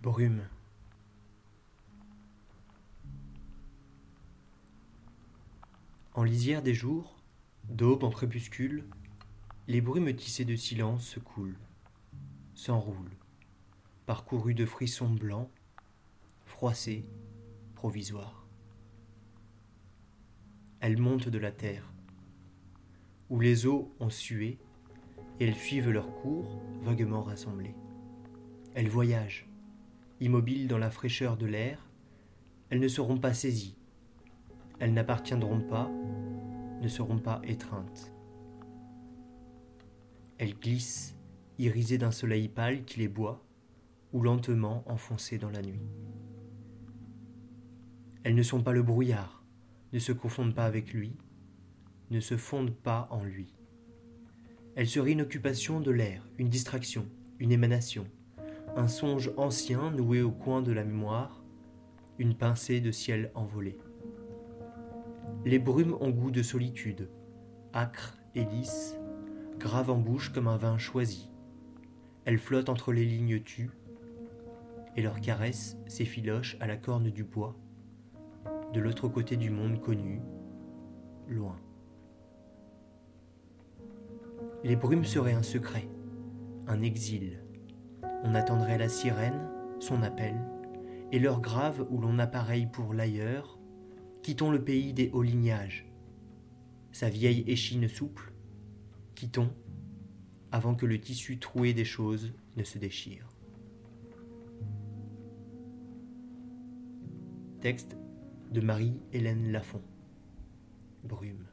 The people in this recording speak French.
Brume. En lisière des jours, d'aube en crépuscule, les brumes tissées de silence se coulent, s'enroulent, parcourues de frissons blancs, froissées, provisoires. Elles montent de la terre, où les eaux ont sué, et elles suivent leur cours vaguement rassemblées. Elles voyagent, immobiles dans la fraîcheur de l'air, elles ne seront pas saisies, elles n'appartiendront pas, ne seront pas étreintes. Elles glissent, irisées d'un soleil pâle qui les boit, ou lentement enfoncées dans la nuit. Elles ne sont pas le brouillard, ne se confondent pas avec lui, ne se fondent pas en lui. Elles seraient une occupation de l'air, une distraction, une émanation, un songe ancien noué au coin de la mémoire, une pincée de ciel envolé. Les brumes ont goût de solitude, âcres et lisses, graves en bouche comme un vin choisi. Elles flottent entre les lignes tues, et leur caresse s'effiloche à la corne du bois, de l'autre côté du monde connu, loin. Les brumes seraient un secret, un exil, on attendrait la sirène, son appel, et l'heure grave où l'on appareille pour l'ailleurs, quittons le pays des hauts lignages, sa vieille échine souple, quittons avant que le tissu troué des choses ne se déchire. Texte de Marie-Hélène Lafont. Brume.